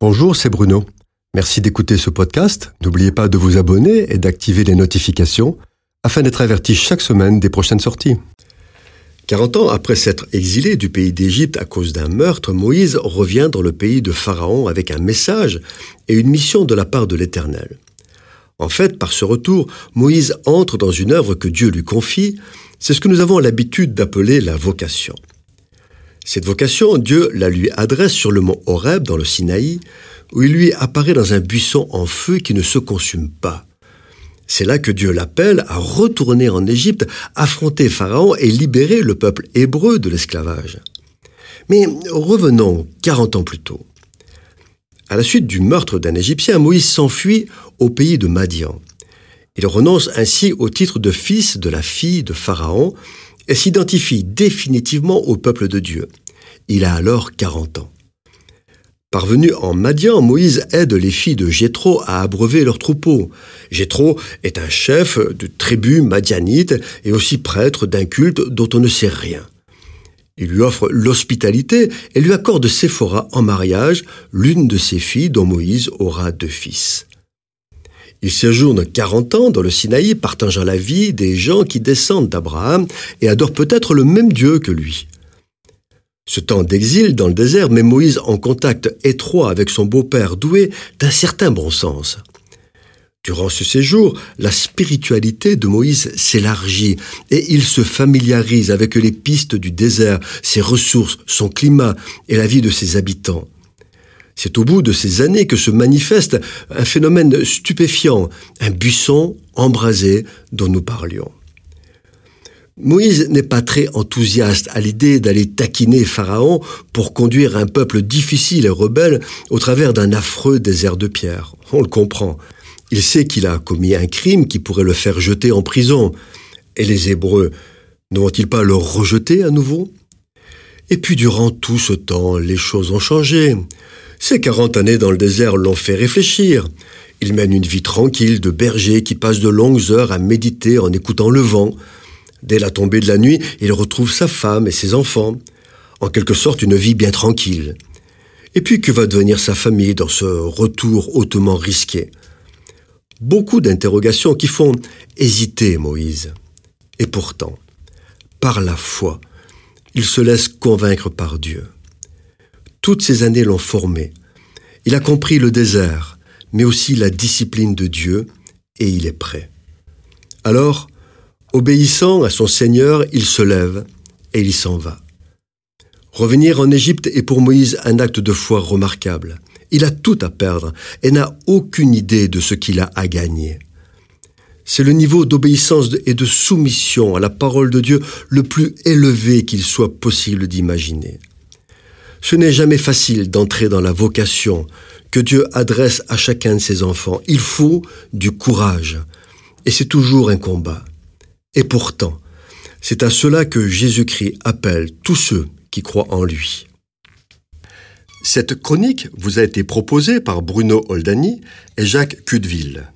Bonjour, c'est Bruno. Merci d'écouter ce podcast. N'oubliez pas de vous abonner et d'activer les notifications afin d'être averti chaque semaine des prochaines sorties. 40 ans après s'être exilé du pays d'Égypte à cause d'un meurtre, Moïse revient dans le pays de Pharaon avec un message et une mission de la part de l'Éternel. En fait, par ce retour, Moïse entre dans une œuvre que Dieu lui confie, c'est ce que nous avons l'habitude d'appeler la vocation. Cette vocation, Dieu la lui adresse sur le mont Horeb dans le Sinaï, où il lui apparaît dans un buisson en feu qui ne se consume pas. C'est là que Dieu l'appelle à retourner en Égypte, affronter Pharaon et libérer le peuple hébreu de l'esclavage. Mais revenons 40 ans plus tôt. À la suite du meurtre d'un Égyptien, Moïse s'enfuit au pays de Madian. Il renonce ainsi au titre de fils de la fille de Pharaon et s'identifie définitivement au peuple de Dieu. Il a alors 40 ans. Parvenu en Madian, Moïse aide les filles de Jéthro à abreuver leurs troupeaux. Jéthro est un chef de tribu madianite et aussi prêtre d'un culte dont on ne sait rien. Il lui offre l'hospitalité et lui accorde Séphora en mariage, l'une de ses filles dont Moïse aura deux fils. Il séjourne 40 ans dans le Sinaï, partageant la vie des gens qui descendent d'Abraham et adorent peut-être le même Dieu que lui. Ce temps d'exil dans le désert met Moïse en contact étroit avec son beau-père doué d'un certain bon sens. Durant ce séjour, la spiritualité de Moïse s'élargit et il se familiarise avec les pistes du désert, ses ressources, son climat et la vie de ses habitants. C'est au bout de ces années que se manifeste un phénomène stupéfiant, un buisson embrasé dont nous parlions. Moïse n'est pas très enthousiaste à l'idée d'aller taquiner Pharaon pour conduire un peuple difficile et rebelle au travers d'un affreux désert de pierre. On le comprend. Il sait qu'il a commis un crime qui pourrait le faire jeter en prison. Et les Hébreux ne vont-ils pas le rejeter à nouveau? Et puis durant tout ce temps, les choses ont changé. Ces quarante années dans le désert l'ont fait réfléchir. Il mène une vie tranquille de berger qui passe de longues heures à méditer en écoutant le vent. Dès la tombée de la nuit, il retrouve sa femme et ses enfants. En quelque sorte, une vie bien tranquille. Et puis, que va devenir sa famille dans ce retour hautement risqué? Beaucoup d'interrogations qui font hésiter Moïse. Et pourtant, par la foi, il se laisse convaincre par Dieu. Toutes ces années l'ont formé. Il a compris le désert, mais aussi la discipline de Dieu, et il est prêt. Alors, obéissant à son Seigneur, il se lève et il s'en va. Revenir en Égypte est pour Moïse un acte de foi remarquable. Il a tout à perdre et n'a aucune idée de ce qu'il a à gagner. C'est le niveau d'obéissance et de soumission à la parole de Dieu le plus élevé qu'il soit possible d'imaginer. Ce n'est jamais facile d'entrer dans la vocation que Dieu adresse à chacun de ses enfants. Il faut du courage. Et c'est toujours un combat. Et pourtant, c'est à cela que Jésus-Christ appelle tous ceux qui croient en lui. Cette chronique vous a été proposée par Bruno Oldani et Jacques Cudeville.